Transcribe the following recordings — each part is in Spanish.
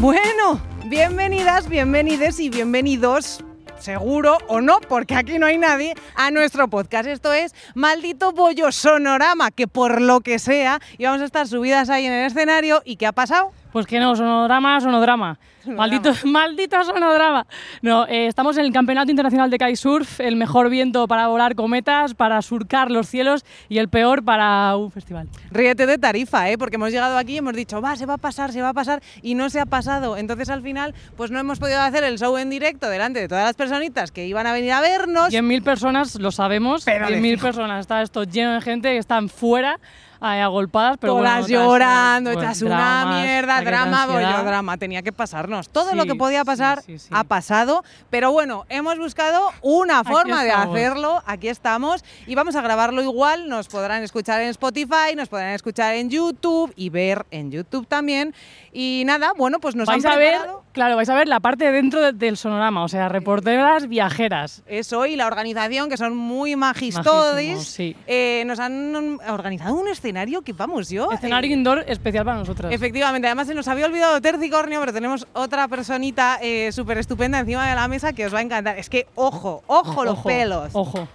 Bueno, bienvenidas, bienvenides y bienvenidos seguro o no, porque aquí no hay nadie, a nuestro podcast. Esto es Maldito Bollo Sonorama, que por lo que sea íbamos a estar subidas ahí en el escenario. ¿Y qué ha pasado? Pues que no, sonodrama, sonodrama. Maldito, maldito sonodrama. No, eh, estamos en el Campeonato Internacional de Kitesurf, el mejor viento para volar cometas, para surcar los cielos y el peor para un festival. Ríete de tarifa, ¿eh? porque hemos llegado aquí y hemos dicho, va, se va a pasar, se va a pasar, y no se ha pasado. Entonces al final, pues no hemos podido hacer el show en directo delante de todas las personitas que iban a venir a vernos. 100.000 personas, lo sabemos, Pero de 100.000 fijo. personas. Está esto lleno de gente que están fuera, eh, agolpadas, pero Todas bueno, llorando, hechas una mierda, drama, bollo, drama. Tenía que pasarnos. Todo lo que podía pasar sí, sí. ha pasado. Pero bueno, hemos buscado una forma de hacerlo. Aquí estamos. Y vamos a grabarlo igual. Nos podrán escuchar en Spotify, nos podrán escuchar en YouTube y ver en YouTube también. Y nada, bueno, pues nos Vais han a ver, claro, vais a ver la parte de dentro de- del sonorama, o sea, reporteras viajeras. eso y la organización, que son muy magistodis. Sí. eh, nos han organizado un escenario que, vamos, yo... Escenario eh, indoor especial para nosotras. Efectivamente, además se nos había olvidado Tercicornio, pero tenemos otra personita eh, súper estupenda encima de la mesa que os va a encantar. Es que, ojo, ojo, los pelos. Ojo,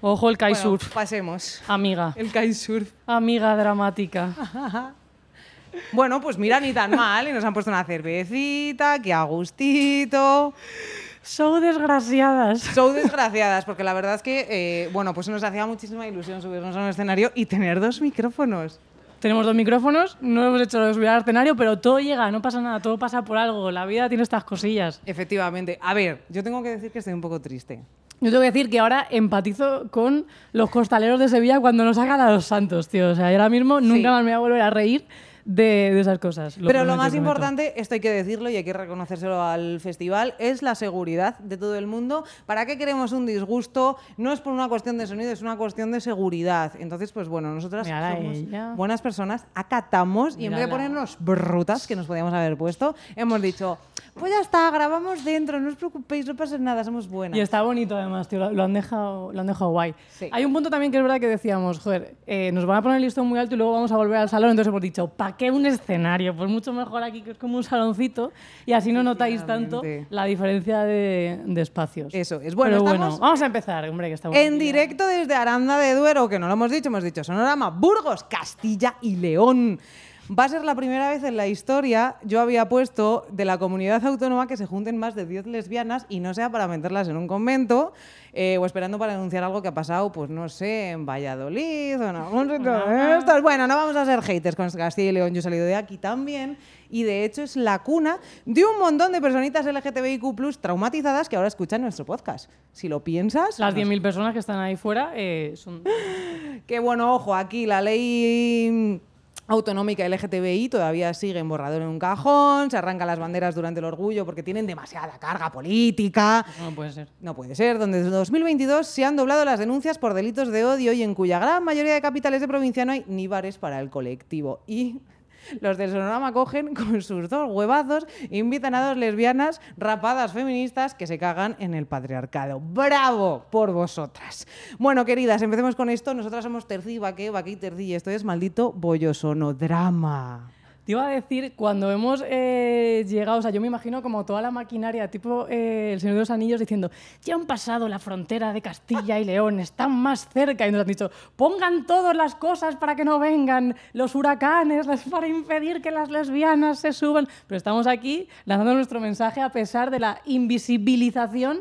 ojo el Bueno, kitesurf. pasemos. Amiga, El kitesurf. amiga dramática. Bueno, pues mira, ni tan mal. Y nos han puesto una cervecita, que a gustito. Show desgraciadas. Show desgraciadas, porque la verdad es que, eh, bueno, pues nos hacía muchísima ilusión subirnos a un escenario y tener dos micrófonos. Tenemos dos micrófonos, no hemos hecho de subir al escenario, pero todo llega, no pasa nada, todo pasa por algo. La vida tiene estas cosillas. Efectivamente. A ver, yo tengo que decir que estoy un poco triste. Yo tengo que decir que ahora empatizo con los costaleros de Sevilla cuando nos sacan a los santos, tío. O sea, yo ahora mismo nunca más me voy a volver a reír de, de esas cosas. Pero lo más prometo. importante, esto hay que decirlo y hay que reconocérselo al festival, es la seguridad de todo el mundo. ¿Para qué queremos un disgusto? No es por una cuestión de sonido, es una cuestión de seguridad. Entonces, pues bueno, nosotras Mírala somos ella. buenas personas, acatamos y en vez de ponernos brutas, que nos podíamos haber puesto, hemos dicho, pues ya está, grabamos dentro, no os preocupéis, no pasa nada, somos buenas. Y está bonito además, tío, lo, lo han dejado, lo han dejado guay. Sí. Hay un punto también que es verdad que decíamos, joder, eh, nos van a poner el listón muy alto y luego vamos a volver al salón, entonces hemos dicho, ¿para qué un escenario? Pues mucho mejor aquí que es como un saloncito y así no notáis tanto la diferencia de, de espacios. Eso es. Bueno, Pero bueno, estamos vamos a empezar, hombre, que está En directo desde Aranda de Duero, que no lo hemos dicho, hemos dicho Sonorama, Burgos, Castilla y León. Va a ser la primera vez en la historia, yo había puesto de la comunidad autónoma que se junten más de 10 lesbianas y no sea para meterlas en un convento eh, o esperando para denunciar algo que ha pasado, pues no sé, en Valladolid o en algún sitio de estos. Bueno, no vamos a ser haters con Castilla y León, yo he salido de aquí también y de hecho es la cuna de un montón de personitas LGTBIQ traumatizadas que ahora escuchan nuestro podcast. Si lo piensas... Las no 10.000 personas que están ahí fuera eh, son... Que bueno, ojo, aquí la ley autonómica LGTBI todavía sigue en borrador en un cajón, se arrancan las banderas durante el orgullo porque tienen demasiada carga política. No puede ser. No puede ser, donde desde 2022 se han doblado las denuncias por delitos de odio y en cuya gran mayoría de capitales de provincia no hay ni bares para el colectivo. Y los del Sonorama cogen con sus dos huevazos, invitan a dos lesbianas rapadas feministas que se cagan en el patriarcado. ¡Bravo por vosotras! Bueno, queridas, empecemos con esto. Nosotras somos Terci y Baque, Baque y Terci, esto es maldito bollosonodrama. Te iba a decir, cuando hemos eh, llegado, o sea, yo me imagino como toda la maquinaria, tipo eh, El Señor de los Anillos, diciendo, ya han pasado la frontera de Castilla y León, están más cerca, y nos han dicho, pongan todas las cosas para que no vengan los huracanes, para impedir que las lesbianas se suban. Pero estamos aquí lanzando nuestro mensaje a pesar de la invisibilización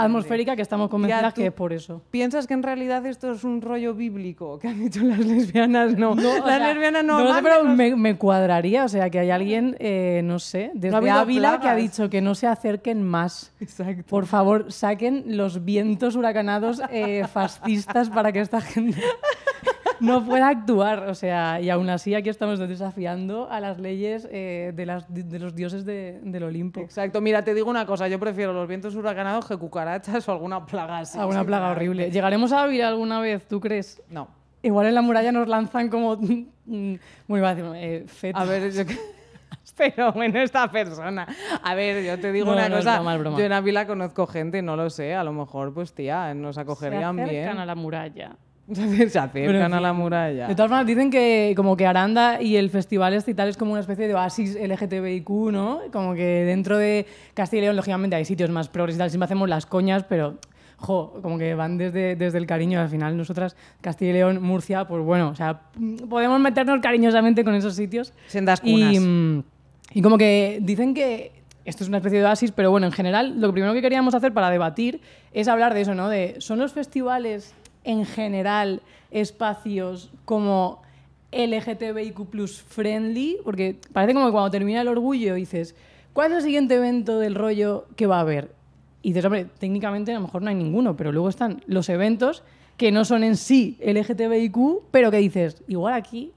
atmosférica que estamos convencidas que es por eso. ¿Piensas que en realidad esto es un rollo bíblico que han dicho las lesbianas? No, O las sea, lesbianas no. mándenos- pero me, me cuadraría. O sea, que hay alguien, eh, no sé, desde Ávila que ha dicho que no se acerquen más. Exacto. Por favor, saquen los vientos huracanados eh, fascistas para que esta gente no pueda actuar. O sea, y aún así aquí estamos desafiando a las leyes eh, de, las, de los dioses de- del Olimpo. Exacto, mira, te digo una cosa, yo prefiero los vientos huracanados que cucarachas o alguna plaga así. Alguna plaga horrible. ¿Llegaremos a Ávila alguna vez, tú crees? No. Igual en la muralla nos lanzan como... mm, a decir, eh. A ver, yo Pero bueno, esta persona. A ver, yo te digo No, una no, cosa. broma, es broma. Yo en Ávila conozco gente, no lo sé. A lo mejor, pues tía, nos Se acogerían acercan bien. a la muralla. Se acercan a la muralla. De todas formas, dicen que como que Aranda y el festival este y tal es como una especie de oasis LGTBIQ, ¿no? Como que dentro de Castilla y León, lógicamente, hay sitios más progresistas, siempre hacemos las coñas, pero, jo, como que van desde, desde el cariño. Al final, nosotras, Castilla y León, Murcia, pues bueno, o sea, podemos meternos cariñosamente con esos sitios. Sendas cunas. Y, y como que dicen que esto es una especie de oasis, pero bueno, en general, lo primero que queríamos hacer para debatir es hablar de eso, ¿no? De, ¿son los festivales en general espacios como LGTBIQ plus friendly? Porque parece como que cuando termina el orgullo dices, ¿cuál es el siguiente evento del rollo que va a haber? Y dices, hombre, técnicamente a lo mejor no hay ninguno, pero luego están los eventos que no son en sí LGTBIQ, pero que dices, igual aquí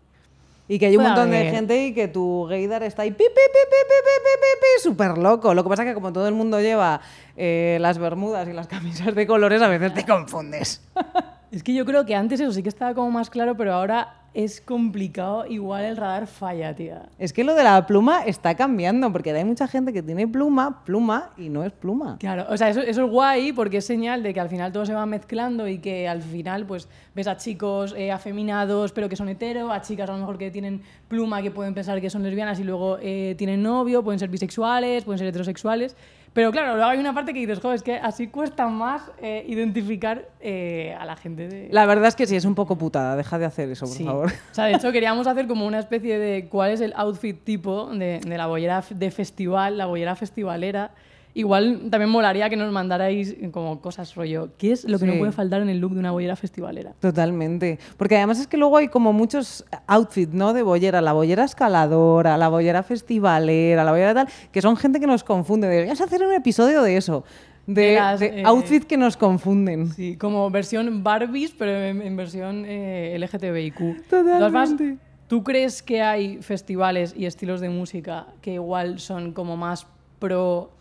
y que hay un montón de gente y que tu gaydar está ahí pi, pi, pi, pi súper loco. Lo que pasa es que como todo el mundo lleva eh, las bermudas y las camisas de colores, a veces te confundes. Es que yo creo que antes eso sí que estaba como más claro, pero ahora es complicado. Igual el radar falla, tía. Es que lo de la pluma está cambiando, porque hay mucha gente que tiene pluma, pluma, y no es pluma. Claro, o sea, eso, eso es guay porque es señal de que al final todo se va mezclando y que al final pues ves a chicos eh, afeminados pero que son hetero, a chicas a lo mejor que tienen pluma que pueden pensar que son lesbianas y luego eh, tienen novio, pueden ser bisexuales, pueden ser heterosexuales. Pero claro, luego hay una parte que dices, joder, es que así cuesta más eh, identificar eh, a la gente de... La verdad es que sí, es un poco putada. Deja de hacer eso, por Sí. favor. O sea, de hecho queríamos hacer como una especie de cuál es el outfit tipo de, de la bollera de festival, la bollera festivalera. Igual también molaría que nos mandarais como cosas rollo. ¿Qué es lo que no puede faltar en el look de una bollera festivalera? Totalmente. Porque además es que luego hay como muchos outfits, ¿no? De bollera. La bollera escaladora, la bollera festivalera, la bollera tal, que son gente que nos confunde. Deberías hacer un episodio de eso. De, De las, de eh, outfits que nos confunden. Sí, como versión Barbies, pero en, en versión eh, LGTBIQ. Totalmente. ¿Tú crees que hay festivales y estilos de música que igual son como más pro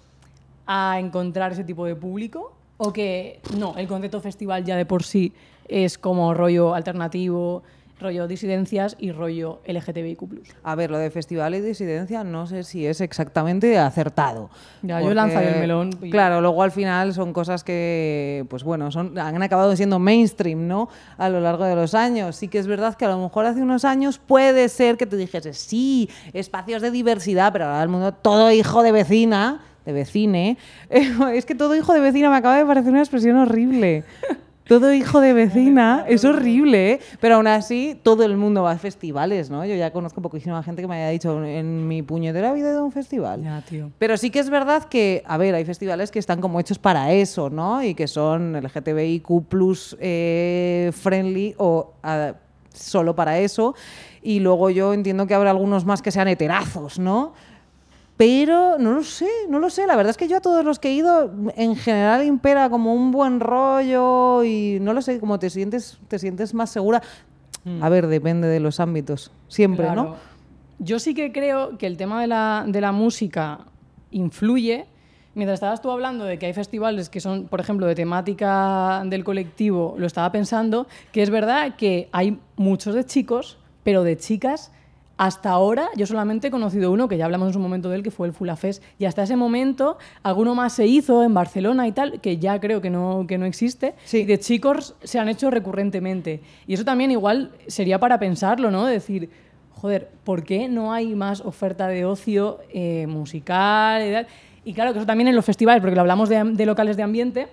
a encontrar ese tipo de público? ¿O que no, el concepto festival ya de por sí es como rollo alternativo, rollo disidencias y rollo LGTBIQ+. A ver, lo de festival y disidencia no sé si es exactamente acertado. Ya, yo he lanzado el melón y- Claro, luego al final son cosas que, pues bueno, son, han acabado siendo mainstream, ¿no? A lo largo de los años. Sí que es verdad que a lo mejor hace unos años puede ser que te dijese, sí, espacios de diversidad, pero ahora el mundo, todo hijo de vecina, de vecine, es que todo hijo de vecina me acaba de parecer una expresión horrible. Todo hijo de vecina es horrible, ¿eh? pero aún así todo el mundo va a festivales, ¿no? Yo ya conozco poquísima gente que me haya dicho en mi puñetera vida de un festival. Ya, tío. Pero sí que es verdad que, a ver, hay festivales que están como hechos para eso, ¿no? Y que son LGTBIQ plus eh, friendly o solo para eso. Y luego yo entiendo que habrá algunos más que sean heterazos, ¿no? Pero no lo sé, no lo sé. La verdad es que yo a todos los que he ido, en general impera como un buen rollo y no lo sé, como te sientes, te sientes más segura. A ver, depende de los ámbitos, siempre, Claro. ¿no? Yo sí que creo que el tema de la, de la música influye. Mientras estabas tú hablando de que hay festivales que son, por ejemplo, de temática del colectivo, lo estaba pensando, que es verdad que hay muchos de chicos, pero de chicas, hasta ahora yo solamente he conocido uno, que ya hablamos en su momento de él, que fue el Fulafés, y hasta ese momento alguno más se hizo en Barcelona y tal, que ya creo que no, que no existe, Sí. y de chicos se han hecho recurrentemente. Y eso también igual sería para pensarlo, ¿no? Decir, joder, ¿por qué no hay más oferta de ocio eh, musical? Y, tal? Y claro, que eso también en los festivales, porque lo hablamos de, de locales de ambiente,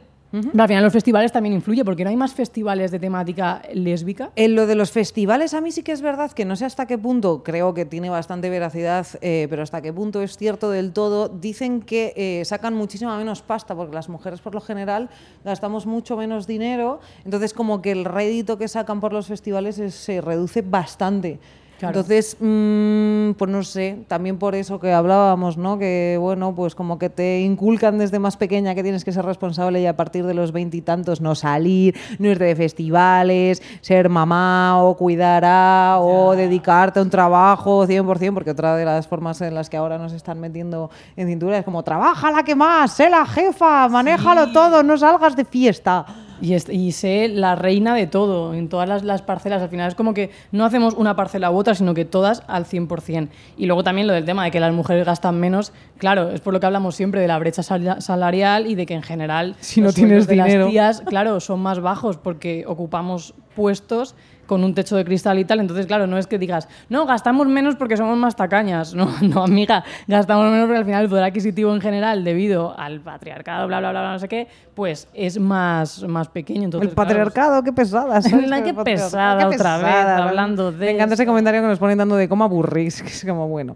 pero al final en los festivales también influye, porque no hay más festivales de temática lésbica. En lo de los festivales, a mí sí que es verdad que no sé hasta qué punto, creo que tiene bastante veracidad, eh, pero hasta qué punto es cierto del todo. Dicen que eh, sacan muchísima menos pasta, porque las mujeres por lo general gastamos mucho menos dinero, entonces como que el rédito que sacan por los festivales es- se reduce bastante. Claro. Entonces, mm, pues no sé, también por eso que hablábamos, ¿no? Que bueno, pues como que te inculcan desde más pequeña que tienes que ser responsable y a partir de los veintitantos no salir, no irte de festivales, ser mamá o cuidar a o dedicarte a un trabajo 100%, porque otra de las formas en las que ahora nos están metiendo en cintura es como, trabaja la que más, sé la jefa, manéjalo todo, no salgas de fiesta. Y, es- y sé la reina de todo, en todas las, las parcelas. Al final es como que no hacemos una parcela u otra, sino que todas al 100%. Y luego también lo del tema de que las mujeres gastan menos. Claro, es por lo que hablamos siempre de la brecha sal- salarial y de que en general Si no tienes de dinero. las tías, claro, son más bajos porque ocupamos puestos con un techo de cristal y tal. Entonces, claro, no es que digas, no, gastamos menos porque somos más tacañas. No, no, amiga, gastamos menos porque al final el poder adquisitivo en general, debido al patriarcado, bla, bla, bla, bla, no sé qué, pues es más, más pequeño. Entonces, el claro, patriarcado, qué pesada. qué el patriarcado, pesada otra vez, hablando de Me encanta ese comentario que nos ponen dando de cómo aburrís, que es como, bueno,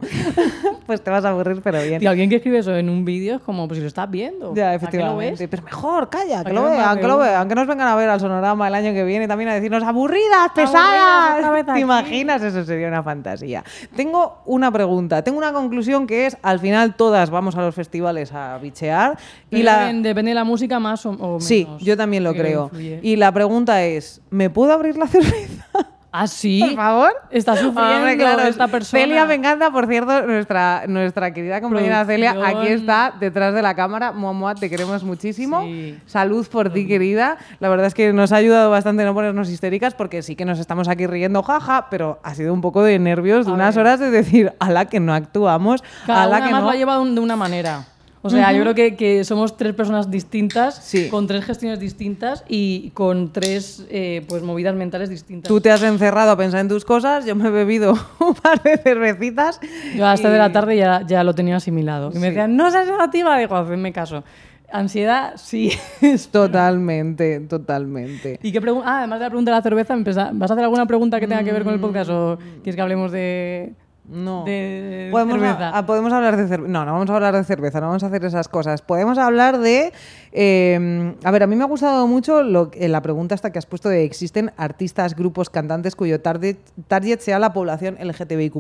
pues te vas a aburrir, pero bien. Tío, alguien que escribe eso en un vídeo es como, pues si lo estás viendo. Ya, ¿a qué lo ves? efectivamente. Pero mejor, calla, que ¿A lo que vean, que nos vengan a ver al sonorama el año que viene también a decirnos aburridas, pesadas. Aburridas, ¿Te imaginas? Eso sería una fantasía. Tengo una pregunta, tengo una conclusión que es, al final todas vamos a los festivales a bichear y la... depende- de la música más o, o menos. Sí, yo también lo creo. influye. Y la pregunta es, ¿me puedo abrir la cerveza? Ah, sí. Por favor. Está sufriendo Hombre, claro, esta persona. Celia me encanta, por cierto, nuestra, nuestra querida compañera Celia, aquí está detrás de la cámara. Mua, mua, te queremos muchísimo. Sí. Salud por ti, querida. La verdad es que nos ha ayudado bastante no ponernos histéricas porque sí que nos estamos aquí riendo, jaja, pero ha sido un poco de nervios de A unas ver. horas de decir, ala que no actuamos, ala una que más no. lo ha llevado de una manera. O sea, yo creo que, que somos tres personas distintas, Sí. con tres gestiones distintas y con tres eh, pues movidas mentales distintas. Tú te has encerrado a pensar en tus cosas, yo me he bebido un par de cervecitas. Yo a las tres de y- la tarde ya, ya lo tenía asimilado. Y me decían, no seas negativa. Digo, hacedme caso. Ansiedad, sí. Totalmente, totalmente. ¿Y qué pregunta? Ah, además de la pregunta de la cerveza, ¿vas a hacer alguna pregunta que tenga que ver con el podcast o quieres que hablemos de, No. de Podemos, cerveza? a- a- podemos hablar de cerveza. No, no vamos a hablar de cerveza, no vamos a hacer esas cosas. Podemos hablar de. eh, a ver, a mí me ha gustado mucho lo, la pregunta hasta que has puesto de existen artistas, grupos, cantantes cuyo target, target sea la población LGTBIQ.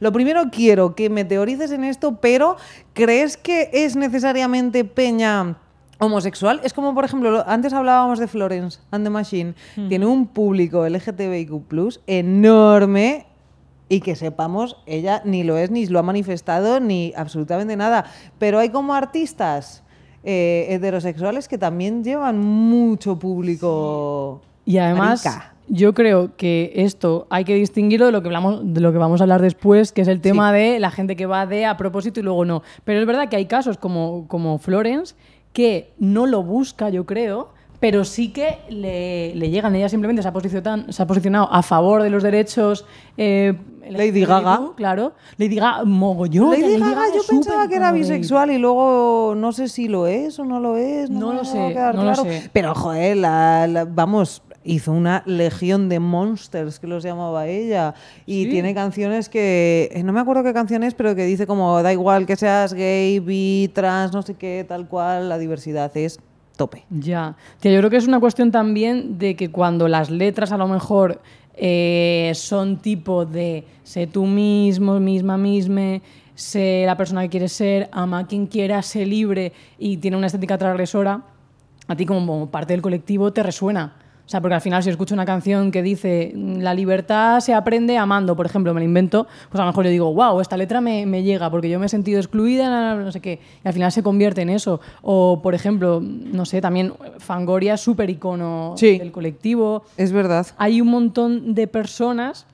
Lo primero quiero que me teorices en esto, pero ¿crees que es necesariamente peña? Homosexual, es como por ejemplo, lo- antes hablábamos de Florence and the Machine, tiene un público LGTBIQ enorme y que sepamos, ella ni lo es, ni lo ha manifestado, ni absolutamente nada. Pero hay como artistas eh, heterosexuales que también llevan mucho público. Y además, marica. yo creo que esto hay que distinguirlo de lo que hablamos, de lo que vamos a hablar después, que es el tema de la gente que va de a propósito y luego no. Pero es verdad que hay casos como, como Florence que no lo busca, yo creo, pero sí que le, le llegan. Ella simplemente se ha, posicionado, se ha posicionado a favor de los derechos. eh, Lady Gaga. Claro. Lady Gaga, mogollón. Lady Gaga, yo pensaba que era bisexual y luego no sé si lo es o no lo es. No lo sé, no lo sé. Pero, joder, la- la- vamos, hizo una legión de monsters que los llamaba ella. Y Sí. tiene canciones que, eh, no me acuerdo qué canción es, pero que dice como, da igual que seas gay, bi, trans, no sé qué, tal cual, la diversidad es Ya. Tía, yo creo que es una cuestión también de que cuando las letras a lo mejor eh, son tipo de sé tú mismo, misma, misma, sé la persona que quieres ser, ama a quien quiera, sé libre y tiene una estética transgresora, a ti como parte del colectivo te resuena. O sea, porque al final si escucho una canción que dice "Mm, la libertad se aprende amando, por ejemplo, me lo invento, pues a lo mejor yo digo, wow, esta letra me, me llega porque yo me he sentido excluida, no sé qué, y al final se convierte en eso. O, por ejemplo, no sé, también Fangoria es súper icono Sí. del colectivo. Es verdad. Hay un montón de personas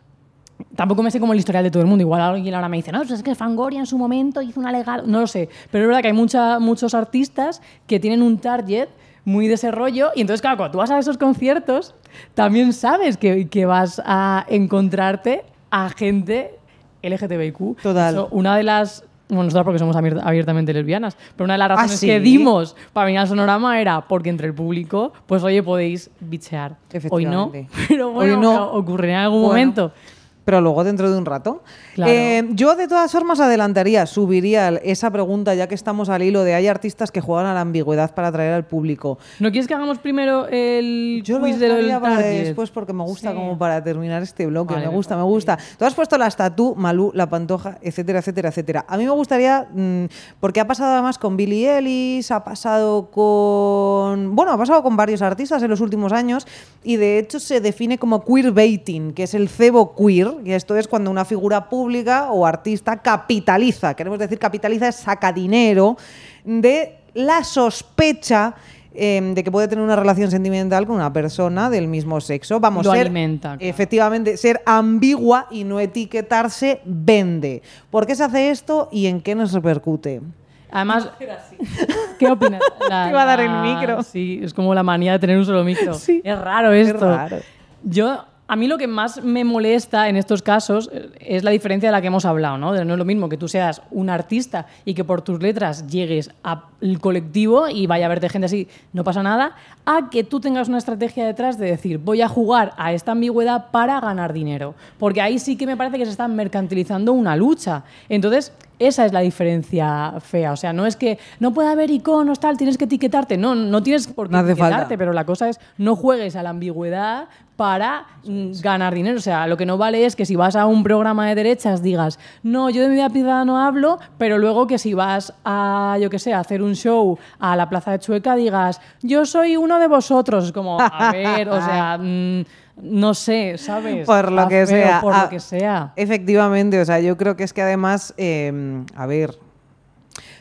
Tampoco me sé como el historial de todo el mundo. Igual alguien ahora me dice, no, pues es que Fangoria en su momento hizo una legal. No lo sé. Pero es verdad que hay mucha, muchos artistas que tienen un target muy de ese rollo. Y entonces, claro, cuando tú vas a esos conciertos, también sabes que, que vas a encontrarte a gente LGTBIQ. Total. Eso, una de las. Bueno, nosotras porque somos abier- abiertamente lesbianas, pero una de las razones ¿Ah, sí? que dimos para venir al sonorama era porque entre el público, pues oye, podéis bichear. Hoy no, pero bueno, Hoy no. ocurrirá en algún Bueno. momento. Pero luego dentro de un rato. Claro. Eh, yo de todas formas adelantaría, subiría esa pregunta ya que estamos al hilo de hay artistas que juegan a la ambigüedad para atraer al público. ¿No quieres que hagamos primero el Yo lo quiz lo del para target? después porque me gusta Sí. como para terminar este bloque. Vale, me gusta, me gusta. Tú has puesto la estatua, Malú, la pantoja, etcétera, etcétera, etcétera. A mí me gustaría, mm, porque ha pasado además con Billie Ellis, ha pasado con. Bueno, ha pasado con varios artistas en los últimos años y de hecho se define como queerbaiting, que es el cebo queer, y esto es cuando una figura pública o artista capitaliza, queremos decir capitaliza, es saca dinero de la sospecha em, de que puede tener una relación sentimental con una persona del mismo sexo. Vamos, Lo ser, alimenta, claro. efectivamente, ser ambigua y no etiquetarse vende. ¿Por qué se hace esto y en qué nos repercute? Además, ¿qué opinas? La- Te iba a dar el la- micro. Sí, es como la manía de tener un solo micro. Sí. Es raro esto. raro. Yo, a mí lo que más me molesta en estos casos eh, es la diferencia de la que hemos hablado, ¿no? No es lo mismo que tú seas un artista y que por tus letras llegues al colectivo y vaya a verte gente así, no pasa nada, a que tú tengas una estrategia detrás de decir, voy a jugar a esta ambigüedad para ganar dinero. Porque ahí sí que me parece que se está mercantilizando una lucha. Entonces, esa es la diferencia fea. O sea, no es que no puede haber iconos, tal, tienes que etiquetarte. No, no tienes por qué No etiquetarte, falta. pero la cosa es no juegues a la ambigüedad para mm, ganar dinero. O sea, lo que no vale es que si vas a un programa de derechas digas, no, yo de mi vida privada no hablo, pero luego que si vas a, yo qué sé, a hacer un show a la Plaza de Chueca digas, yo soy uno de vosotros. Es como, a ver, o sea, mm, no sé, ¿sabes? Por lo que feo, sea. Por lo que sea. Efectivamente, o sea, yo creo que es que además, eh, a ver,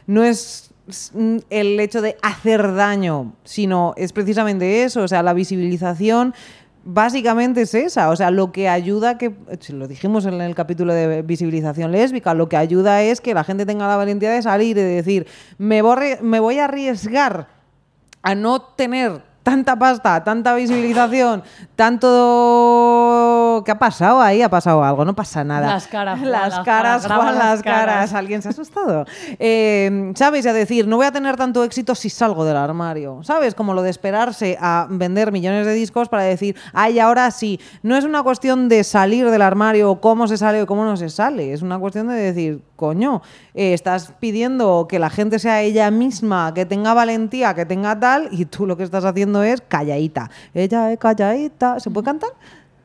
no es el hecho de hacer daño, sino es precisamente eso, o sea, la visibilización básicamente es esa, o sea, lo que ayuda que, lo dijimos en el capítulo de visibilización lésbica, lo que ayuda es que la gente tenga la valentía de salir y de decir, me arri- me voy a arriesgar a no tener tanta pasta, tanta visibilización, tanto... ¿Qué ha pasado ahí? Ha pasado algo, no pasa nada. Las caras, Juan, las las caras, Juan, las las caras. caras. ¿Alguien se ha asustado? Eh, ¿Sabes? A decir, no voy a tener tanto éxito si salgo del armario. ¿Sabes? Como lo de esperarse a vender millones de discos para decir, ay, ahora sí. No es una cuestión de salir del armario, o cómo se sale o cómo no se sale. Es una cuestión de decir, coño, eh, estás pidiendo que la gente sea ella misma, que tenga valentía, que tenga tal, y tú lo que estás haciendo es calladita. Ella es calladita. ¿Se puede cantar?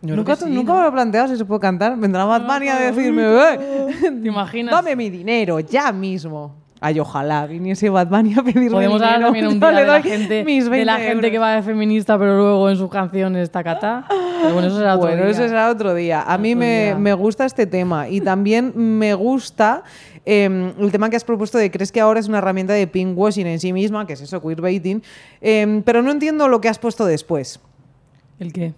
Yo nunca que sí, nunca ¿no? me lo he planteado si se puede cantar. Vendrá Bad Bunny a decirme, "Eh, ¿Te imaginas? Dame mi dinero, ya mismo. Ay, ojalá viniese Bad Bunny a pedirme Podemos hablar también un día de la, gente, de la 20 gente que va de feminista, pero luego en sus canciones tacatá. Pero bueno, eso será otro Bueno, día. eso será otro día. A mí me, me gusta este tema y también me gusta eh, el tema que has propuesto de crees que ahora es una herramienta de pinkwashing en sí misma, que es eso, queerbaiting, eh, pero no entiendo lo que has puesto después. ¿El qué?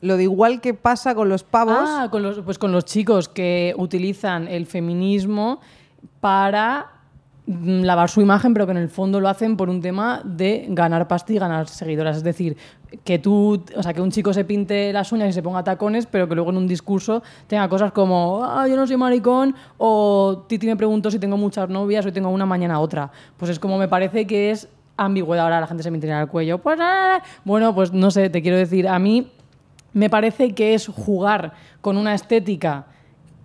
Lo de igual que pasa con los pavos. Ah, con los, pues con los chicos que utilizan el feminismo para lavar su imagen, pero que en el fondo lo hacen por un tema de ganar pasta y ganar seguidoras. Es decir, que tú, o sea, que un chico se pinte las uñas y se ponga tacones, pero que luego en un discurso tenga cosas como, ah, yo no soy maricón, o Titi me preguntó si tengo muchas novias, hoy tengo una, mañana otra. Pues es como me parece que es ambigüedad. Ahora la gente se me tira al cuello. Pues, bueno, pues no sé, te quiero decir, a mí me parece que es jugar con una estética,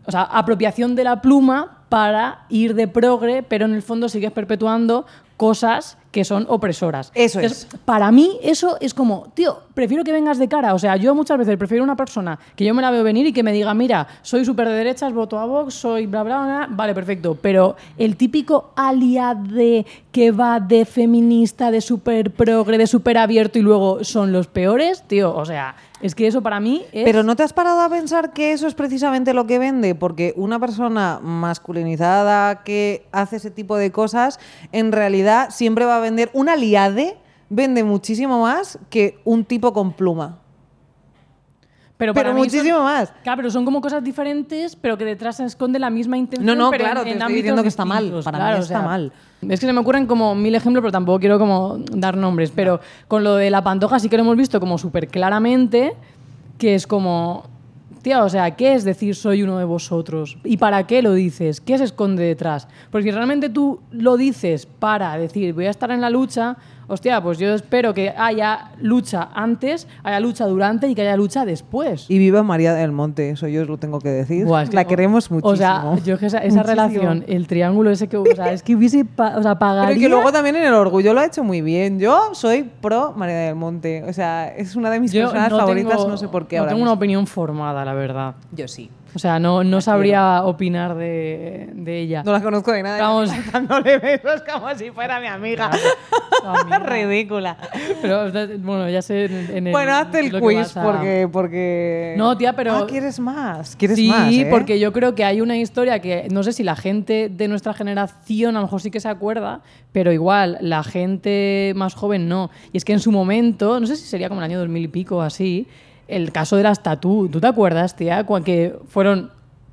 o sea, apropiación de la pluma para ir de progre, pero en el fondo sigues perpetuando cosas que son opresoras. Eso Entonces, es. Para mí eso es como, tío, prefiero que vengas de cara. O sea, yo muchas veces prefiero una persona que yo me la veo venir y que me diga, mira, soy súper de derechas, voto a Vox, soy bla, bla, bla, vale, perfecto. Pero el típico aliade que va de feminista, de súper progre, de súper abierto y luego son los peores, tío, o sea, es que eso para mí es... Pero ¿no te has parado a pensar que eso es precisamente lo que vende? Porque una persona masculinizada que hace ese tipo de cosas, en realidad siempre va a vender. Un aliade vende muchísimo más que un tipo con pluma. Pero, Pero son- muchísimo más. Claro, pero son como cosas diferentes, pero que detrás se esconde la misma intención. No, no, pero claro, en, te en estoy diciendo que está mal. Para claro, mí o está sea, mal. Es que se me ocurren como mil ejemplos, pero tampoco quiero como dar nombres. Pero con lo de la pantoja sí que lo hemos visto como súper claramente, que es como, tía, o sea, ¿qué es decir soy uno de vosotros? ¿Y para qué lo dices? ¿Qué se esconde detrás? Porque si realmente tú lo dices para decir voy a estar en la lucha, hostia, pues yo espero que haya lucha antes, haya lucha durante y que haya lucha después. Y viva María del Monte, eso yo os lo tengo que decir. Buah, es que- la queremos muchísimo. O sea, yo que esa, esa relación, el triángulo ese que, o sea, es que hubiese, pa- o sea, pagaría... Pero que luego también en el orgullo lo ha hecho muy bien. Yo soy pro María del Monte. O sea, es una de mis Yo personas no favoritas, tengo- no sé por qué No ahora tengo una opinión formada, la verdad. Yo sí. O sea, no, no sabría opinar de, de ella. No la conozco de nada. Vamos. Dándole besos como si fuera mi amiga. Amiga. Ridícula. Pero, bueno, ya sé en, el, Bueno, hazte el quiz porque, porque... No, tía, pero- Ah, ¿quieres más? ¿Quieres sí, más, eh? porque yo creo que hay una historia que no sé si la gente de nuestra generación a lo mejor sí que se acuerda, pero igual la gente más joven no. Y es que en su momento, no sé si sería como el año 2000 y pico o así, el caso de las tatú. ¿Tú te acuerdas, tía? Que fueron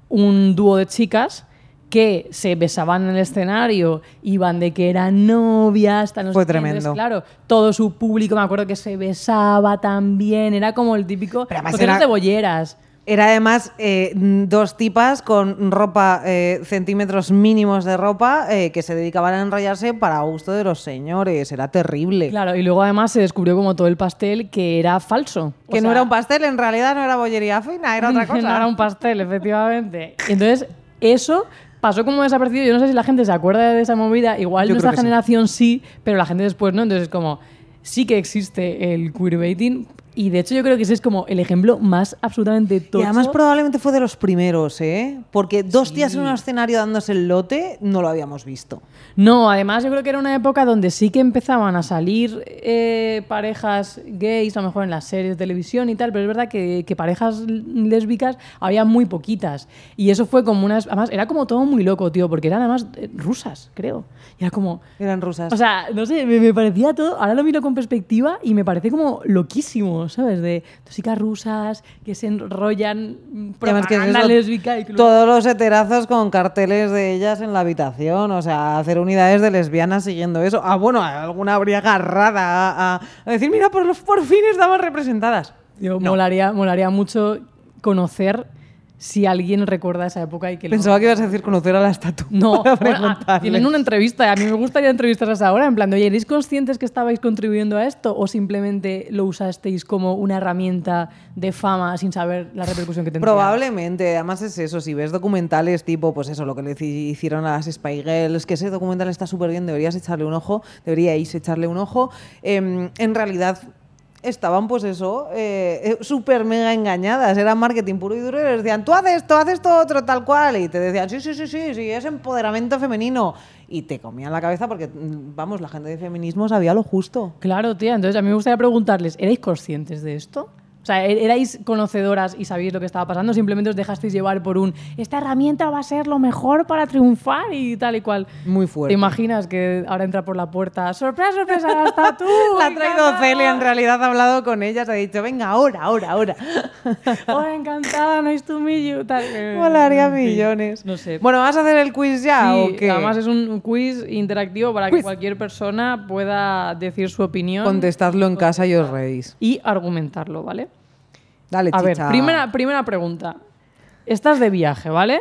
un dúo de chicas que se besaban en el escenario, iban de que eran novias, tal, no Fue tremendo. claro, todo su público, me acuerdo que se besaba también, era como el típico Pero además era- de bolleras. Era además eh, dos tipas con ropa, eh, centímetros mínimos de ropa, eh, que se dedicaban a enrollarse para gusto de los señores. Era terrible. Claro, y luego además se descubrió como todo el pastel que era falso. O Que no sea, era un pastel, en realidad no era bollería fina, era otra cosa. no era un pastel, efectivamente. Entonces, eso pasó como desapercibido. Yo no sé si la gente se acuerda de esa movida. Igual Yo nuestra que sí. generación sí, pero la gente después no. Entonces, es como, sí que existe el queerbaiting. Y de hecho, yo creo que ese es como el ejemplo más absolutamente Y tocho. además probablemente fue de los primeros, ¿eh? Porque dos días en un escenario dándose el lote no lo habíamos visto. No, además yo creo que era una época donde sí que empezaban a salir eh, parejas gays, a lo mejor en las series de televisión y tal, pero es verdad que, que parejas lésbicas había muy poquitas. Y eso fue como unas... Además, era como todo muy loco, tío, porque eran además eh, rusas, creo. Y era como... Eran rusas. O sea, no sé, me, me parecía todo... Ahora lo miro con perspectiva y me parece como loquísimo, ¿sabes? De chicas rusas que se enrollan mm, propaganda lésbica y todos los heterazos con carteles de ellas en la habitación, o sea, hacer unidades de lesbianas siguiendo eso. Ah, bueno, alguna habría agarrada a, a- a decir, mira, por, por fin estaban representadas. Yo molaría, molaría mucho conocer si alguien recuerda esa época y que lo- Pensaba que ibas a decir conocer a la estatua. No, bueno, ah, preguntarles. tienen una entrevista a mí me gustaría entrevistarlas ahora, en plan, de, oye, ¿erais conscientes que estabais contribuyendo a esto o simplemente lo usasteis como una herramienta de fama sin saber la repercusión que tendría? Probablemente, además es eso, si ves documentales tipo, pues eso, lo que le hici- hicieron a las Spy Girls, que ese documental está súper bien, deberías echarle un ojo, deberíais echarle un ojo. Em, en realidad estaban pues eso, eh, eh, súper mega engañadas, era marketing puro y duro y les decían, tú haces esto, haces esto otro, tal cual, y te decían, sí, sí, sí, sí, sí, es empoderamiento femenino. Y te comían la cabeza porque, mm, vamos, la gente de feminismo sabía lo justo. Claro, tía, entonces a mí me gustaría preguntarles, ¿erais conscientes de esto? O sea, ¿er- ¿erais conocedoras y sabíais lo que estaba pasando? ¿Simplemente os dejasteis llevar por un, esta herramienta va a ser lo mejor para triunfar y tal y cual? Muy ¿Te fuerte. imaginas que ahora entra por la puerta, sorpresa, sorpresa, hasta tú? La ha traído encantada"? Celia, en realidad ha hablado con ellas, ha dicho, venga, ahora, ahora, ahora. Oh, encantada, nice to meet you. Tal, eh, Molaría en fin, millones. No sé. Bueno, ¿vas a hacer el quiz ya Sí, o qué? además es un quiz interactivo para que cualquier persona pueda decir su opinión Contestadlo en casa y os reís. y argumentarlo, ¿vale? Dale, A ver, primera, primera pregunta. Estás de viaje, ¿vale?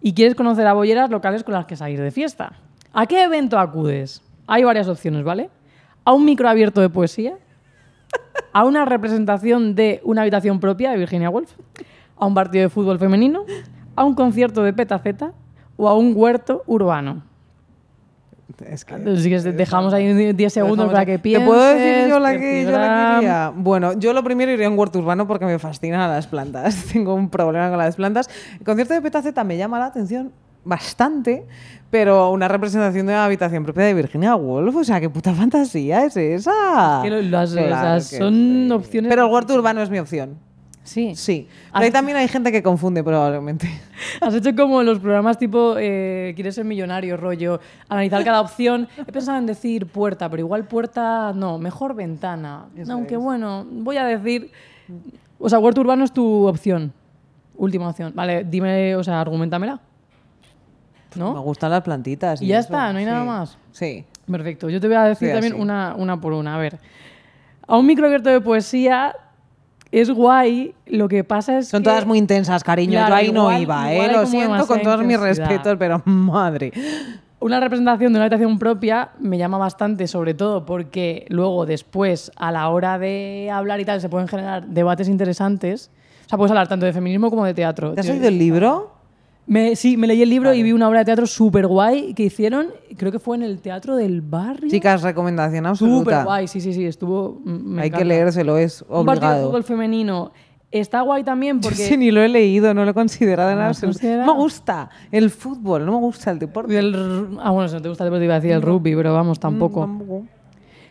Y quieres conocer a bolleras locales con las que salir de fiesta. ¿A qué evento acudes? Hay varias opciones, ¿vale? A un micro abierto de poesía, a una representación de una habitación propia de Virginia Woolf, a un partido de fútbol femenino, a un concierto de Petaceta o a un huerto urbano. Es que- dejamos ahí 10 segundos para que ¿Te pienses. puedo decir yo la que yo la quería? Bueno, yo lo primero iría a un huerto urbano porque me fascinan las plantas. Tengo un problema con las plantas. El concierto de Petaceta me llama la atención bastante, pero una representación de una habitación propia de Virginia Woolf, o sea, qué puta fantasía es esa. Es que lo- las- Claro esas que son sí. opciones Pero el huerto urbano es mi opción. Sí. Sí. Pero ahí también hay gente que confunde probablemente. Has hecho como los programas tipo eh, ¿Quieres ser millonario? rollo, analizar cada opción. He pensado en decir puerta, pero igual puerta no, mejor ventana. Aunque bueno, voy a decir... O sea, huerto urbano es tu opción. Última opción. Vale, dime, o sea, argumentamela. Me ¿No? gustan las plantitas. Y ya eso, está, no hay nada más. Sí. Perfecto. Yo te voy a decir Sí, también una, una por una. A ver. A un micro abierto de poesía es guay. Lo que pasa es Son que... todas muy intensas, cariño. Claro, Yo ahí no iba, ¿eh? Lo siento con todos mis respetos, pero madre. Una representación de una habitación propia me llama bastante, sobre todo porque luego, después, a la hora de hablar y tal, se pueden generar debates interesantes. O sea, puedes hablar tanto de feminismo como de teatro. ¿Te has oído el libro? Me, sí, me leí el libro y vi una obra de teatro súper guay que hicieron, creo que fue en el Teatro del Barrio. Chicas, recomendación Súper absoluta. guay, sí, sí, sí, estuvo... mm, me Hay que encanta. leérselo, es Un partido de obligado. fútbol femenino Está guay también porque... Sí, ni lo he leído, no lo he considerado en ¿No considerado? Me gusta el fútbol, no me gusta el deporte. el ah, bueno, si no te gusta el deporte iba a decir el rugby, pero vamos, tampoco. Tampoco.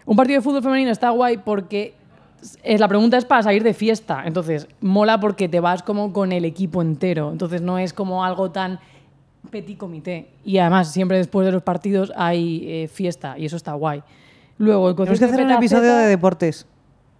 Un partido de fútbol femenino está guay porque la pregunta es para salir de fiesta. Entonces, mola porque te vas como con el equipo entero. Entonces, no es como algo tan petit comité. Y además, siempre después de los partidos hay eh, fiesta y eso está guay. Luego, el Tenemos que hacer un episodio de deportes.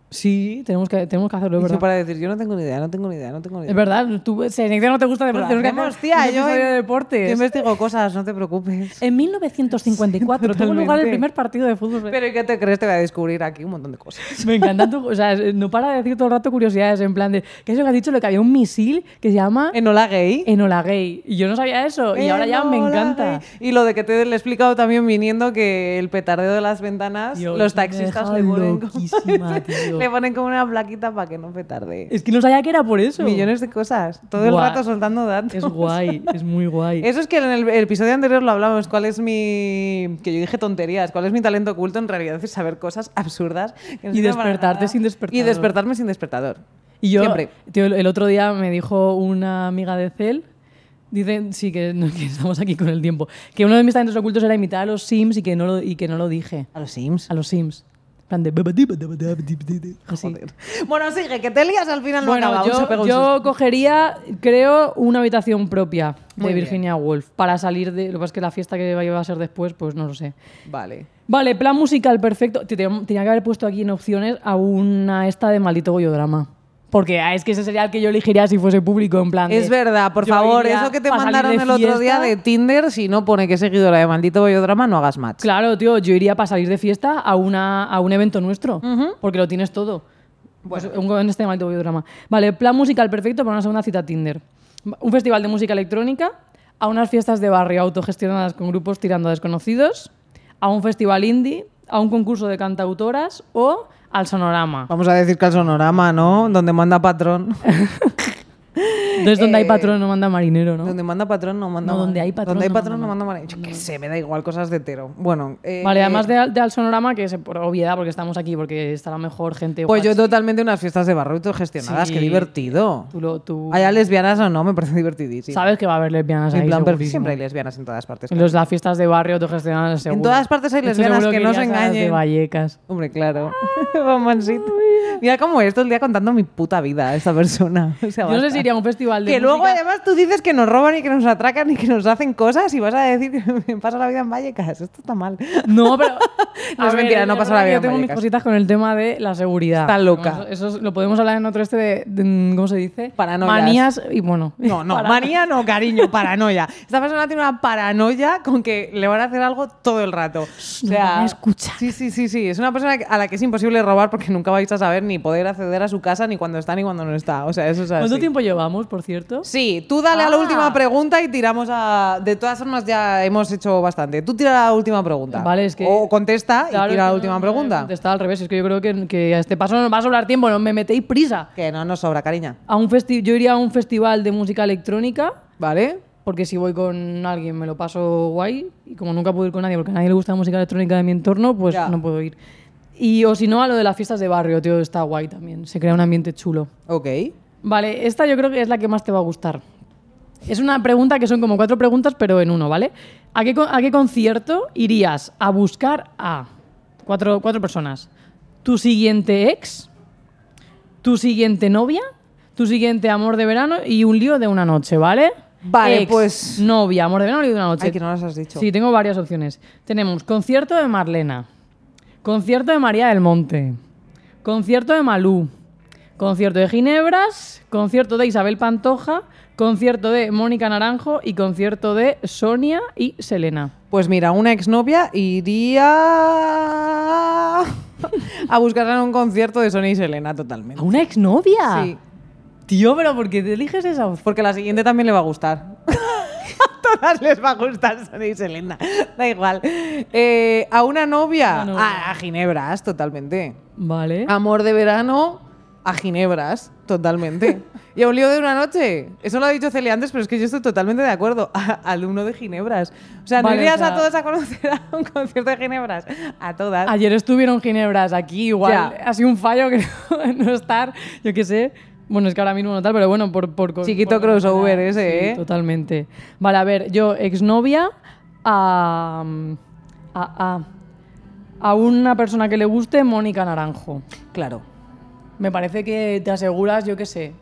Sí, tenemos que, tenemos que hacerlo, es verdad. para decir, yo no tengo ni idea, no tengo ni idea, no tengo ni idea. Es verdad, tú, si no te gusta deporte, tenemos que hacer tía, yo, de deportes. yo investigo cosas, no te preocupes. En 1954 tuvo lugar el primer partido de fútbol. Pero ¿y qué te crees? Te voy a descubrir aquí un montón de cosas. Me encantan tu, o sea, no para de decir todo el rato curiosidades en plan de ¿qué es lo que has dicho? Lo que había un misil que se llama Enola Gay. Enola Gay. Y yo no sabía eso y ahora ya me encanta. Gay. Y lo de que te le he explicado también viniendo que el petardeo de las ventanas, Dios, los taxistas le loquísima, tío. Le ponen como una plaquita para que no petardee. Es que no sabía que era por eso. Millones de cosas. Todo el rato soltando datos. Es guay, es muy guay. Eso es que en el, el episodio anterior lo hablamos. ¿Cuál es mi. que yo dije tonterías? ¿Cuál es mi talento oculto? En realidad es saber cosas absurdas. que no Y sirven para despertarte nada. sin despertador. Y despertarme sin despertador. Y yo, Siempre. tío, el otro día me dijo una amiga de Cel, dicen, sí, que, no, que estamos aquí con el tiempo, que uno de mis talentos ocultos era imitar a los Sims y que no lo, y que no lo dije. A los Sims. A los Sims. Plan de... Bueno, sigue, que te lías al final no yo, cogería, creo, una habitación propia de Muy bien. Virginia Woolf para salir de... Lo que pasa es que la fiesta que va a ser después, pues no lo sé. Vale. Vale, plan musical perfecto. Tenía que haber puesto aquí en opciones a una esta de maldito Goyodrama. Porque ah, es que ese sería el que yo elegiría si fuese público, en plan. de- Es verdad, por favor, eso que te mandaron el otro día de Tinder, si no pone que seguidora de Maldito Bollodrama, no hagas match. Claro, tío, yo iría para salir de fiesta a, una, a un evento nuestro. Porque lo tienes todo. Pues un en este maldito drama. Vale, plan musical perfecto para una segunda cita Tinder. Un festival de música electrónica, a unas fiestas de barrio autogestionadas con grupos tirando a desconocidos, a un festival indie, a un concurso de cantautoras o al sonorama. Vamos a decir que al sonorama, ¿no? Donde manda patrón. Entonces, donde hay patrón no manda marinero, ¿no? Donde manda patrón no manda No, donde hay patrón Donde hay patrón no manda manda marinero. Yo qué sé, me da igual, cosas de hetero. Bueno, eh, Vale, además de, al- de al sonorama, que es por obviedad, porque estamos aquí, porque está la mejor gente. Pues yo totalmente unas fiestas de barrio gestionadas, Sí. qué divertido. Tú, lo- tú Haya lesbianas o no, me parece divertidísimo. sabes que va a haber lesbianas En ahí. plan, siempre hay lesbianas en todas partes. En los- las fiestas de barrio autogestionadas seguro. En todas partes hay lesbianas, que no se las de engañen. Vallecas. Hombre, claro. Mira cómo es todo el día contando mi puta vida a esta persona. O sea, Yo no sé si iría a un festival de Que luego música- además tú dices que nos roban y que nos atracan y que nos hacen cosas y vas a decir que me pasa la vida en Vallecas. Esto está mal. No, pero. No, es mentira, no pasa la vida Yo en tengo mis cositas con el tema de la seguridad. Está loca. Eso, eso lo podemos hablar en otro este de. de- ¿Cómo se dice? Paranoias. Manías y bueno. No, no, manía no, cariño, paranoia. Esta persona tiene una paranoia con que le van a hacer algo todo el rato. O no sea, van a escuchar. Sí, sí, sí, sí. Es una persona a la que es imposible robar porque nunca vais a saber ni poder acceder a su casa ni cuando está ni cuando no está. O sea, eso es así. ¿Cuánto tiempo llevamos, por cierto? Sí, tú dale a la Ah. última pregunta y tiramos a. De todas formas, ya hemos hecho bastante. Tú tira la última pregunta. Vale, es que- O contesta Claro, y tira la última no- pregunta. Está al revés, es que yo creo que, que a este paso nos va a sobrar tiempo, no me metéis prisa. Que no nos sobra, cariña. A un festi yo iría a un festival de música electrónica, ¿Vale? porque si voy con alguien me lo paso guay, y como nunca puedo ir con nadie porque a nadie le gusta la música electrónica de mi entorno, pues Ya. no puedo ir. Y o si no, a lo de las fiestas de barrio, tío, está guay también. Se crea un ambiente chulo. Ok. Vale, esta yo creo que es la que más te va a gustar. Es una pregunta que son como cuatro preguntas, pero en uno, ¿vale? ¿A qué, con- a qué concierto irías a buscar a cuatro, cuatro personas? ¿Tu siguiente ex? ¿Tu siguiente novia? ¿Tu siguiente amor de verano? Y un lío de una noche, ¿vale? Vale, Ex, pues- Novia, amor de verano, lío de una noche. Ay, que no las has dicho. Sí, tengo varias opciones. Tenemos concierto de Marlena, concierto de María del Monte, concierto de Malú, concierto de Ginebras, concierto de Isabel Pantoja, concierto de Mónica Naranjo y concierto de Sonia y Selena. Pues mira, una exnovia iría a buscar en un concierto de Sonia y Selena totalmente. ¿A una exnovia? Sí, Tío, pero ¿por qué te eliges esa porque la siguiente también le va a gustar. a todas les va a gustar Sonia y Selena. Da igual. Eh, a una novia, Una novia. A, a Ginebras, totalmente. Vale. Amor de verano, a Ginebras, totalmente. Y a un lío de una noche. Eso lo ha dicho Celia antes, pero es que yo estoy totalmente de acuerdo. Al uno de Ginebras. O sea, ¿no Vale, o irías sea- a todas a conocer a un concierto de Ginebras? A todas. Ayer estuvieron Ginebras aquí, igual Ya. ha sido un fallo que no, no estar, yo qué sé. Bueno, es que ahora mismo no tal, pero bueno, por... por por- Chiquito por- crossover ese, sí, ¿eh? Totalmente. Vale, a ver, yo, exnovia a, a, a, a una persona que le guste, Mónica Naranjo. Claro. Me parece que te aseguras, yo qué sé,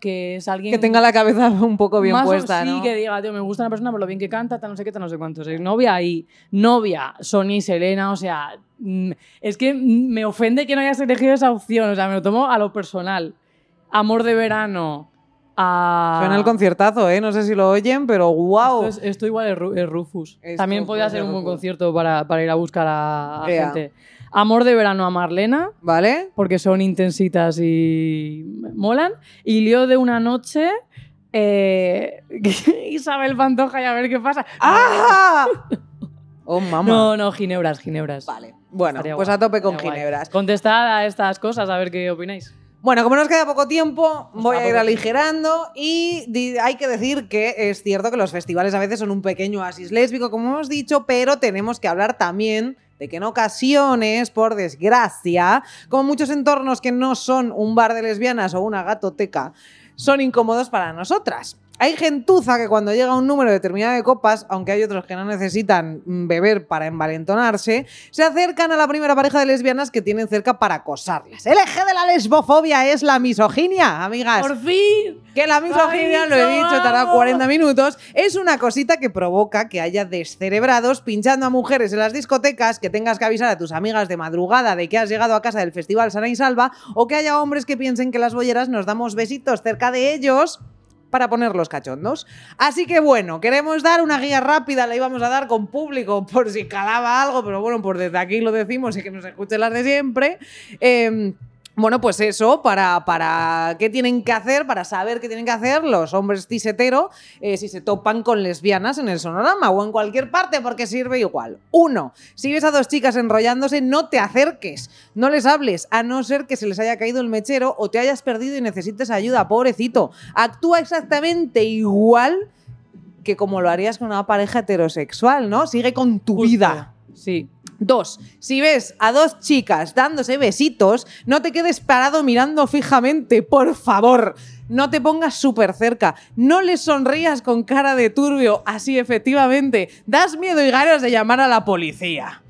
que es alguien... Que tenga la cabeza un poco bien más puesta, sí, ¿no? que diga, tío, me gusta una persona por lo bien que canta, tal no sé qué, tal no sé cuántos. Es novia y novia, Sony, Selena, o sea, mm, es que me ofende que no hayas elegido esa opción, o sea, me lo tomo a lo personal. Amor de verano, a... Suena el conciertazo, ¿eh? No sé si lo oyen, pero wow. Esto, es- esto igual es, Ru- es Rufus. Esto También podría ser un buen concierto para, para ir a buscar a, a gente. Amor de verano a Marlena, ¿Vale? porque son intensitas y molan. Y lío de una noche, eh, Isabel Pantoja y a ver qué pasa. ¡Ah! Oh, mamá. No, no, ginebras, ginebras. Vale. Bueno, Estaría pues guay, a tope con guay. ginebras. Contestad a estas cosas, a ver qué opináis. Bueno, como nos queda poco tiempo, Nos voy a ir aligerando y hay que decir que es cierto que los festivales a veces son un pequeño oasis lésbico, como hemos dicho, pero tenemos que hablar también de que en ocasiones, por desgracia, como muchos entornos que no son un bar de lesbianas o una gatoteca, son incómodos para nosotras. Hay gentuza que cuando llega un número determinado de copas, aunque hay otros que no necesitan mm, beber para envalentonarse, se acercan a la primera pareja de lesbianas que tienen cerca para acosarlas. El eje de la lesbofobia es la misoginia, amigas. ¡Por fin! Que la misoginia, ¡Ay, lo he dicho, tarda amo! 40 minutos, es una cosita que provoca que haya descerebrados pinchando a mujeres en las discotecas, que tengas que avisar a tus amigas de madrugada de que has llegado a casa del Festival Sana y Salva, o que haya hombres que piensen que las bolleras nos damos besitos cerca de ellos para ponerlos cachondos. Así que bueno, queremos dar una guía rápida, la íbamos a dar con público por si calaba algo, pero bueno, pues desde aquí lo decimos y que nos escuchen las de siempre. Eh, bueno, pues eso, para, para qué tienen que hacer, para saber qué tienen que hacer los hombres cis hetero eh, si se topan con lesbianas en el sonorama o en cualquier parte, porque sirve igual. Uno, si ves a dos chicas enrollándose, no te acerques, no les hables, a no ser que se les haya caído el mechero o te hayas perdido y necesites ayuda, pobrecito. Actúa exactamente igual que como lo harías con una pareja heterosexual, ¿no? Sigue con tu Justo. vida. Sí. Dos, si ves a dos chicas dándose besitos, no te quedes parado mirando fijamente, por favor. No te pongas súper cerca. No les sonrías con cara de turbio. Así, efectivamente, das miedo y ganas de llamar a la policía.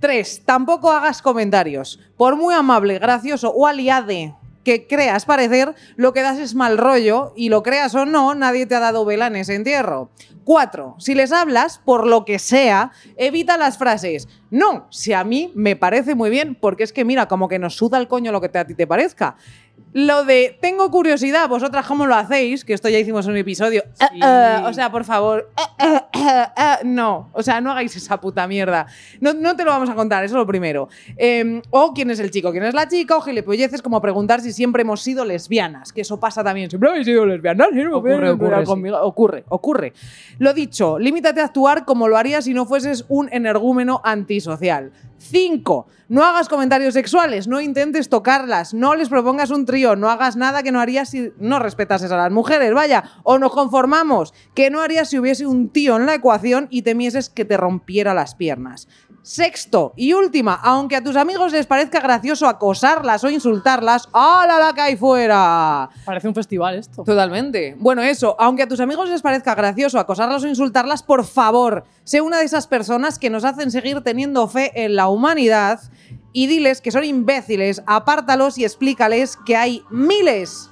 Tres, tampoco hagas comentarios. Por muy amable, gracioso o aliade que creas parecer, lo que das es mal rollo y lo creas o no, nadie te ha dado vela en ese entierro. Cuatro, si les hablas, por lo que sea, evita las frases. No, si a mí me parece muy bien, porque es que mira, como que nos suda el coño lo que te- a ti te parezca. Lo de tengo curiosidad, vosotras cómo lo hacéis, que esto ya hicimos en un episodio. Sí. Eh, eh, o sea, por favor, eh, no, o sea, no hagáis esa puta mierda. No, no te lo vamos a contar, eso es lo primero. Eh, o quién es el chico, quién es la chica, o gilipolleces como preguntar si siempre hemos sido lesbianas, que eso pasa también. Siempre habéis sido lesbianas, ¿sí? No Ocurre, ocurre, sí. ocurre, ocurre. Lo dicho, límitate a actuar como lo harías si no fueses un energúmeno antisocial. 5. No hagas comentarios sexuales, no intentes tocarlas, no les propongas un trío, no hagas nada que no harías si no respetases a las mujeres, vaya, o nos conformamos, que no harías si hubiese un tío en la ecuación y temieses que te rompiera las piernas. Sexto y última, aunque a tus amigos les parezca gracioso acosarlas o insultarlas, ¡hala la que hay fuera! Parece un festival esto. Totalmente. Bueno, eso, aunque a tus amigos les parezca gracioso acosarlas o insultarlas, por favor, sé una de esas personas que nos hacen seguir teniendo fe en la humanidad y diles que son imbéciles, apártalos y explícales que hay miles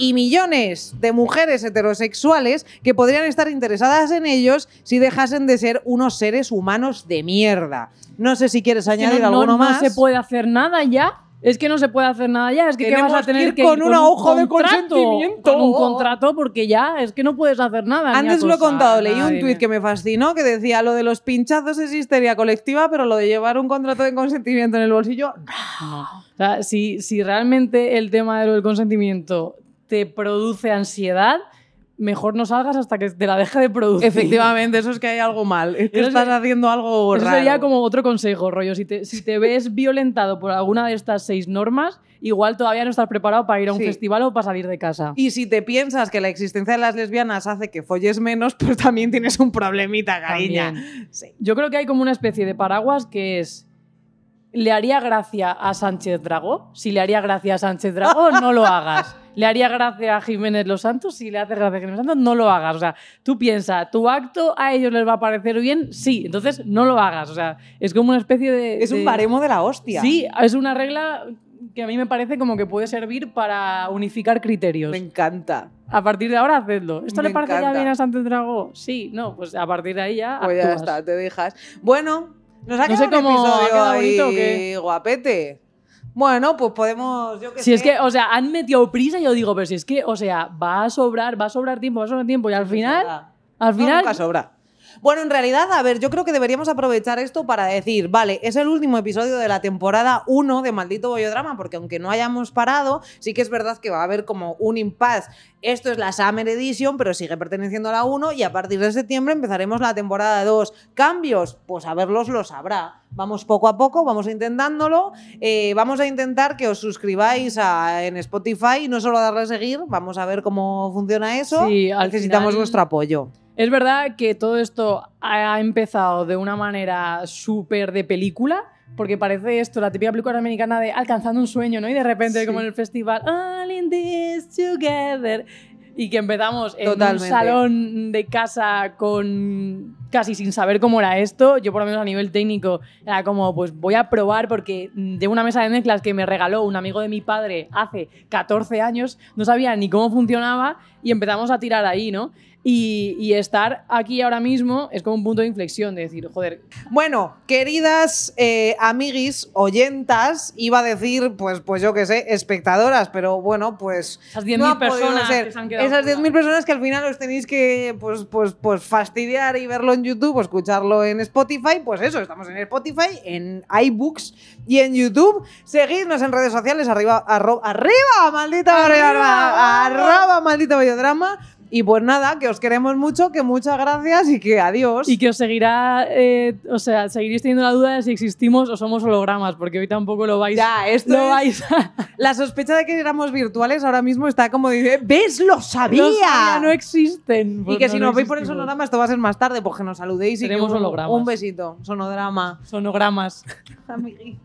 y millones de mujeres heterosexuales que podrían estar interesadas en ellos si dejasen de ser unos seres humanos de mierda. No sé si quieres añadir no, no- alguno no más. se puede hacer nada ya. Es que no se puede hacer nada ya. Es que ¿qué vas a que tener ir que con ir una un hoja de consentimiento. Con un contrato porque ya es que no puedes hacer nada. Antes lo he contado, leí un tuit que me fascinó que decía lo de los pinchazos es histeria colectiva, pero lo de llevar un contrato de consentimiento en el bolsillo, No. O sea, si, si realmente el tema de lo del consentimiento te produce ansiedad, mejor no salgas hasta que te la deje de producir. efectivamente, eso es que hay algo mal, es que Eso estás haciendo algo Eso raro. sería como otro consejo, rollo. Si te, si te ves violentado por alguna de estas seis normas, igual todavía no estás preparado para ir a un Sí. festival o para salir de casa. Y si te piensas que la existencia de las lesbianas hace que folles menos, pues también tienes un problemita, cariña. Sí. Yo creo que hay como una especie de paraguas que es ¿le haría gracia a Sánchez Dragó? Si le haría gracia a Sánchez Dragó, no lo hagas. ¿Le haría gracia a Jiménez Los Santos? Si le hace gracia a Jiménez Los Santos, no lo hagas. O sea, tú piensas, ¿tu acto a ellos les va a parecer bien? Sí, entonces no lo hagas. O sea, es como una especie de... Es un de- baremo de la hostia. Sí, es una regla que a mí me parece como que puede servir para unificar criterios. Me encanta. A partir de ahora, hacedlo. ¿Esto Me le parece ya encanta. bien a Sánchez Dragó? Sí, no, pues a partir de ahí ya Pues ya actúas. está, te dejas. Bueno, nos ha No sé un cómo- ¿ha quedado ahí bonito o qué? guapete. Bueno, pues podemos, yo que Si sé. es que, o sea, han metido prisa y yo digo, pero si es que, o sea, va a sobrar, va a sobrar tiempo, va a sobrar tiempo y al final, al No, final, nunca sobra. Bueno, en realidad, a ver, yo creo que deberíamos aprovechar esto para decir, vale, es el último episodio de la temporada 1 de Maldito Bollodrama, porque aunque no hayamos parado, sí que es verdad que va a haber como un impasse. Esto es la Summer Edition, pero sigue perteneciendo a la 1 y a partir de septiembre empezaremos la temporada 2. ¿Cambios? Pues a verlos lo sabrá. Vamos poco a poco, vamos intentándolo. Eh, vamos a intentar que os suscribáis a- en Spotify, no solo darle a seguir, vamos a ver cómo funciona eso. Sí, al Necesitamos final- vuestro apoyo. Es verdad que todo esto ha empezado de una manera súper de película, porque parece esto, la típica película americana de alcanzando un sueño, ¿no? Y de repente, Sí. como en el festival, All in this together. Y que empezamos en Totalmente. un salón de casa con casi sin saber cómo era esto. Yo, por lo menos a nivel técnico, era como, pues voy a probar porque de una mesa de mezclas que me regaló un amigo de mi padre hace 14 años, no sabía ni cómo funcionaba y empezamos a tirar ahí, ¿no? Y, y estar aquí ahora mismo es como un punto de inflexión, de decir, joder, Bueno, queridas eh, amiguis, oyentas, iba a decir, pues, pues yo qué sé, espectadoras, pero bueno, pues. Esas 10.000 no personas ser. que se han quedado Esas fuera. 10.000 personas que al final os tenéis que pues, pues, pues fastidiar y verlo en YouTube o escucharlo en Spotify, pues eso, estamos en Spotify, en iBooks y en YouTube. Seguidnos en redes sociales, arriba, arro- arriba, maldita bollodrama, arroba, maldita bollodrama. Y pues nada, que os queremos mucho, que muchas gracias y que adiós. y que os seguirá, eh, o sea, seguiréis teniendo la duda de si existimos o somos hologramas, porque hoy tampoco lo vais, Ya, esto lo es- vais a... La sospecha de que éramos virtuales ahora mismo está como dice, ¿ves? ¡Lo sabía! Los ya no existen. y Pues que no, si no nos veis por el sonograma, esto va a ser más tarde, porque nos saludéis y que un, hologramas. un besito. Sonodrama. Sonogramas. Amigui.